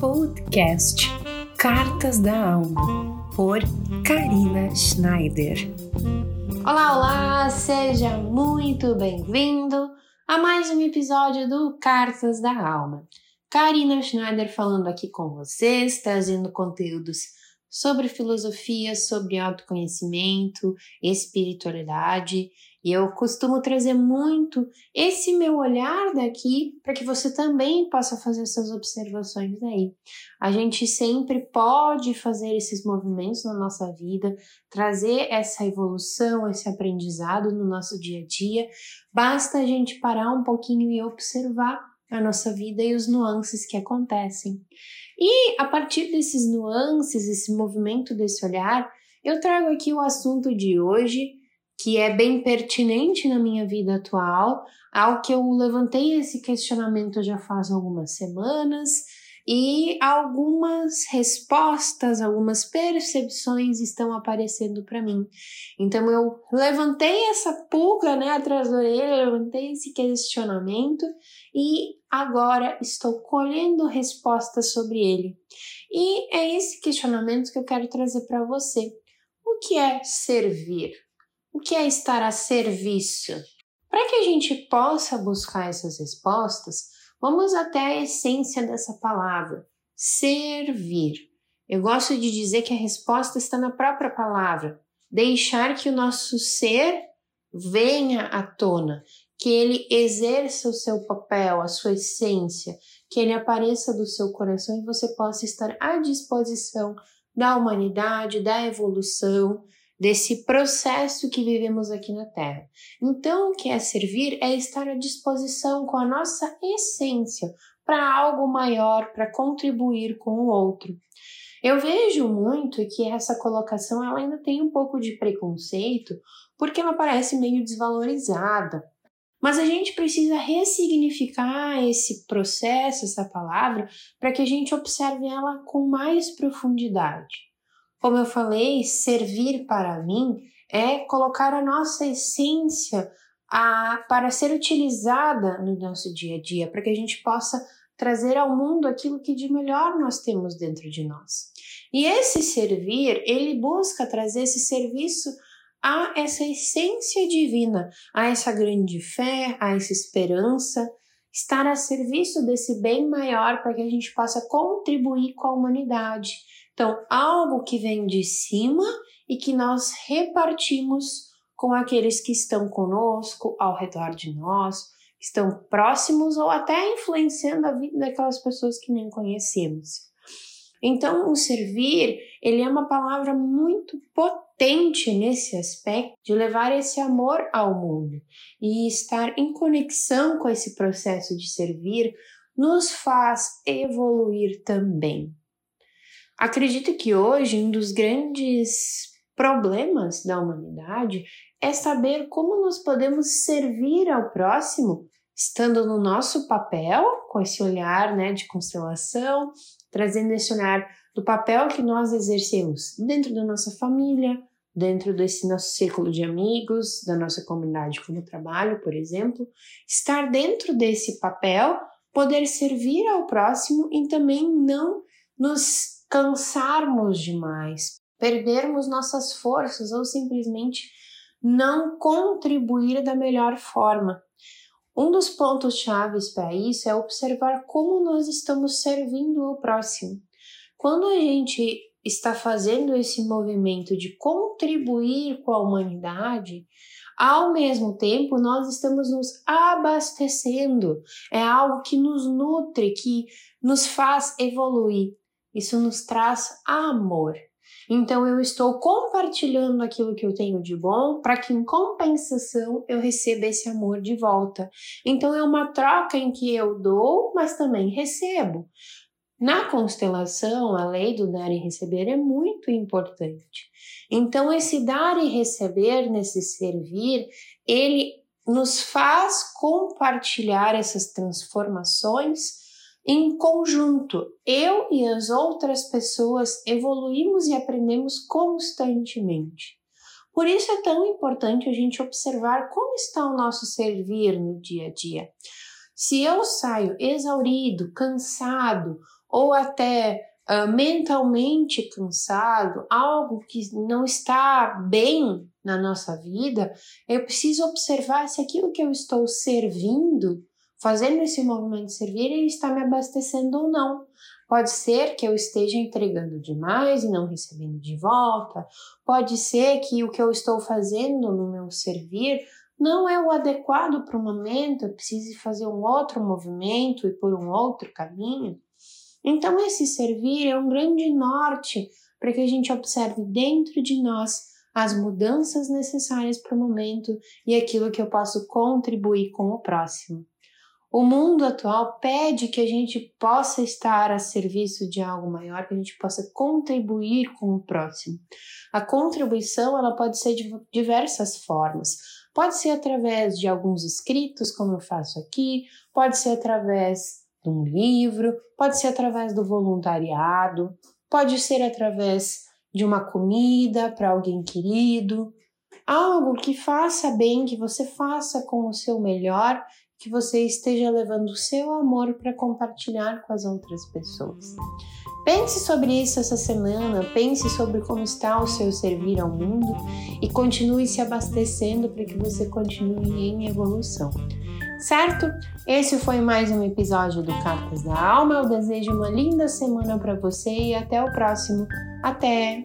podcast Cartas da Alma, por Karina Schneider. Olá, olá! Seja muito bem-vindo a mais um episódio do Cartas da Alma. Karina Schneider falando aqui com vocês, trazendo conteúdos sobre filosofia, sobre autoconhecimento, espiritualidade e eu costumo trazer muito esse meu olhar daqui para que você também possa fazer essas observações aí. A gente sempre pode fazer esses movimentos na nossa vida, trazer essa evolução, esse aprendizado no nosso dia a dia. Basta a gente parar um pouquinho e observar a nossa vida e os nuances que acontecem. E a partir desses nuances, esse movimento desse olhar, eu trago aqui o assunto de hoje que é bem pertinente na minha vida atual, ao que eu levantei esse questionamento já faz algumas semanas e algumas respostas, algumas percepções estão aparecendo para mim. Então eu levantei essa pulga, né, atrás da orelha, levantei esse questionamento e agora estou colhendo respostas sobre ele. E é esse questionamento que eu quero trazer para você. O que é servir? O que é estar a serviço? Para que a gente possa buscar essas respostas, vamos até a essência dessa palavra: servir. Eu gosto de dizer que a resposta está na própria palavra. Deixar que o nosso ser venha à tona, que ele exerça o seu papel, a sua essência, que ele apareça do seu coração e você possa estar à disposição da humanidade, da evolução, desse processo que vivemos aqui na Terra. Então, o que é servir é estar à disposição com a nossa essência para algo maior, para contribuir com o outro. Eu vejo muito que essa colocação ela ainda tem um pouco de preconceito, porque ela parece meio desvalorizada. Mas a gente precisa ressignificar esse processo, essa palavra, para que a gente observe ela com mais profundidade. Como eu falei, servir para mim é colocar a nossa essência a, para ser utilizada no nosso dia a dia, para que a gente possa trazer ao mundo aquilo que de melhor nós temos dentro de nós. E esse servir, ele busca trazer esse serviço a essa essência divina, a essa grande fé, a essa esperança, estar a serviço desse bem maior para que a gente possa contribuir com a humanidade então, algo que vem de cima e que nós repartimos com aqueles que estão conosco, ao redor de nós, que estão próximos ou até influenciando a vida daquelas pessoas que nem conhecemos. Então, o servir, ele é uma palavra muito potente nesse aspecto de levar esse amor ao mundo e estar em conexão com esse processo de servir nos faz evoluir também. Acredito que hoje um dos grandes problemas da humanidade é saber como nós podemos servir ao próximo, estando no nosso papel, com esse olhar né, de constelação, trazendo esse olhar do papel que nós exercemos dentro da nossa família, dentro desse nosso círculo de amigos, da nossa comunidade como trabalho, por exemplo, estar dentro desse papel, poder servir ao próximo e também não nos cansarmos demais, perdermos nossas forças ou simplesmente não contribuir da melhor forma. Um dos pontos chaves para isso é observar como nós estamos servindo o próximo. Quando a gente está fazendo esse movimento de contribuir com a humanidade, ao mesmo tempo nós estamos nos abastecendo. É algo que nos nutre, que nos faz evoluir. Isso nos traz amor. Então eu estou compartilhando aquilo que eu tenho de bom para que em compensação eu receba esse amor de volta. Então é uma troca em que eu dou, mas também recebo. Na constelação, a lei do dar e receber é muito importante. Então esse dar e receber nesse servir, ele nos faz compartilhar essas transformações em conjunto, eu e as outras pessoas evoluímos e aprendemos constantemente. Por isso é tão importante a gente observar como está o nosso servir no dia a dia. Se eu saio exaurido, cansado ou até uh, mentalmente cansado, algo que não está bem na nossa vida, eu preciso observar se aquilo que eu estou servindo, fazendo esse movimento servir, ele está me abastecendo ou não. Pode ser que eu esteja entregando demais e não recebendo de volta. Pode ser que o que eu estou fazendo no meu servir não é o adequado para o momento, eu precise fazer um outro movimento e por um outro caminho. Então, esse servir é um grande norte para que a gente observe dentro de nós as mudanças necessárias para o momento e aquilo que eu posso contribuir com o próximo. O mundo atual pede que a gente possa estar a serviço de algo maior, que a gente possa contribuir com o próximo. A contribuição ela pode ser de diversas formas. Pode ser através de alguns escritos, como eu faço aqui, pode ser através de um livro, pode ser através do voluntariado, pode ser através de uma comida para alguém querido, algo que faça bem, que você faça com o seu melhor, que você esteja levando o seu amor para compartilhar com as outras pessoas. Pense sobre isso essa semana, pense sobre como está o seu servir ao mundo e continue se abastecendo para que você continue em evolução. Certo? Esse foi mais um episódio do Cartas da Alma. Eu desejo uma linda semana para você e até o próximo. Até!